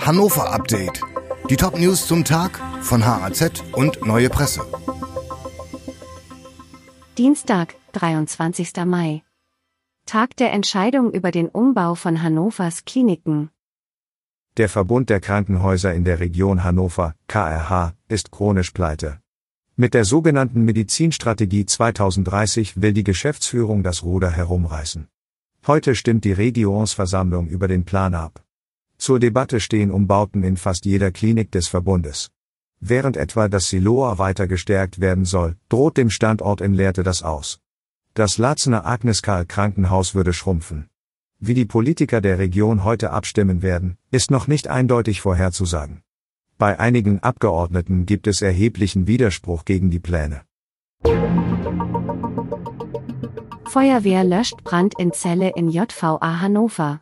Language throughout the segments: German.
Hannover Update. Die Top-News zum Tag von HAZ und Neue Presse. Dienstag, 23. Mai. Tag der Entscheidung über den Umbau von Hannovers Kliniken. Der Verbund der Krankenhäuser in der Region Hannover, KRH, ist chronisch pleite. Mit der sogenannten Medizinstrategie 2030 will die Geschäftsführung das Ruder herumreißen. Heute stimmt die Regionsversammlung über den Plan ab. Zur Debatte stehen Umbauten in fast jeder Klinik des Verbundes. Während etwa das Siloa weiter gestärkt werden soll, droht dem Standort in Lehrte das aus. Das Latzener Agnes Karl Krankenhaus würde schrumpfen. Wie die Politiker der Region heute abstimmen werden, ist noch nicht eindeutig vorherzusagen. Bei einigen Abgeordneten gibt es erheblichen Widerspruch gegen die Pläne. Feuerwehr löscht Brand in Zelle in JVA Hannover.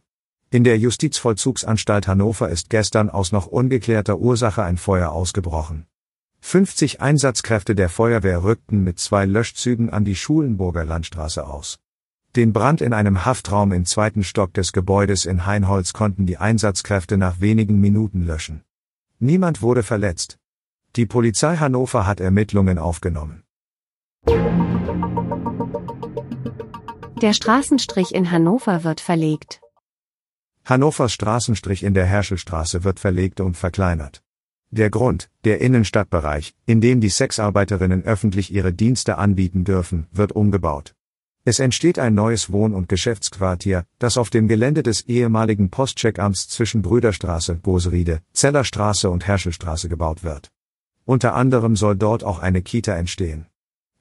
In der Justizvollzugsanstalt Hannover ist gestern aus noch ungeklärter Ursache ein Feuer ausgebrochen. 50 Einsatzkräfte der Feuerwehr rückten mit zwei Löschzügen an die Schulenburger Landstraße aus. Den Brand in einem Haftraum im zweiten Stock des Gebäudes in Heinholz konnten die Einsatzkräfte nach wenigen Minuten löschen. Niemand wurde verletzt. Die Polizei Hannover hat Ermittlungen aufgenommen. Der Straßenstrich in Hannover wird verlegt. Hannovers Straßenstrich in der Herschelstraße wird verlegt und verkleinert. Der Grund, der Innenstadtbereich, in dem die Sexarbeiterinnen öffentlich ihre Dienste anbieten dürfen, wird umgebaut. Es entsteht ein neues Wohn- und Geschäftsquartier, das auf dem Gelände des ehemaligen Postcheckamts zwischen Brüderstraße, Boseriede, Zellerstraße und Herschelstraße gebaut wird. Unter anderem soll dort auch eine Kita entstehen.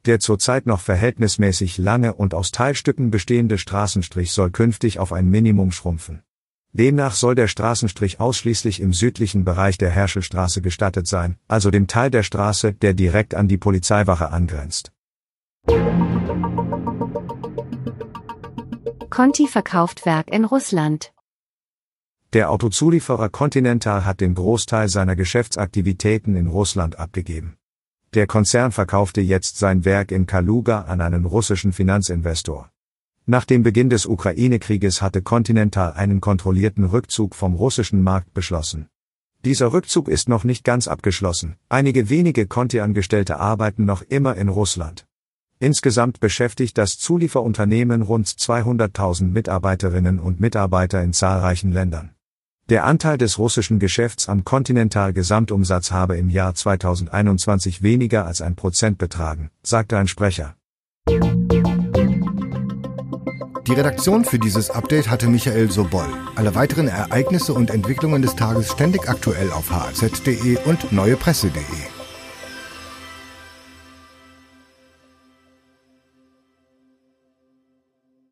Der zurzeit noch verhältnismäßig lange und aus Teilstücken bestehende Straßenstrich soll künftig auf ein Minimum schrumpfen. Demnach soll der Straßenstrich ausschließlich im südlichen Bereich der Herschelstraße gestattet sein, also dem Teil der Straße, der direkt an die Polizeiwache angrenzt. Conti verkauft Werk in Russland. Der Autozulieferer Continental hat den Großteil seiner Geschäftsaktivitäten in Russland abgegeben. Der Konzern verkaufte jetzt sein Werk in Kaluga an einen russischen Finanzinvestor. Nach dem Beginn des Ukraine-Krieges hatte Continental einen kontrollierten Rückzug vom russischen Markt beschlossen. Dieser Rückzug ist noch nicht ganz abgeschlossen, einige wenige Conti-Angestellte arbeiten noch immer in Russland. Insgesamt beschäftigt das Zulieferunternehmen rund 200.000 Mitarbeiterinnen und Mitarbeiter in zahlreichen Ländern. Der Anteil des russischen Geschäfts am Kontinental-Gesamtumsatz habe im Jahr 2021 weniger als ein Prozent betragen, sagte ein Sprecher. Die Redaktion für dieses Update hatte Michael Sobol. Alle weiteren Ereignisse und Entwicklungen des Tages ständig aktuell auf hz.de und neuepresse.de.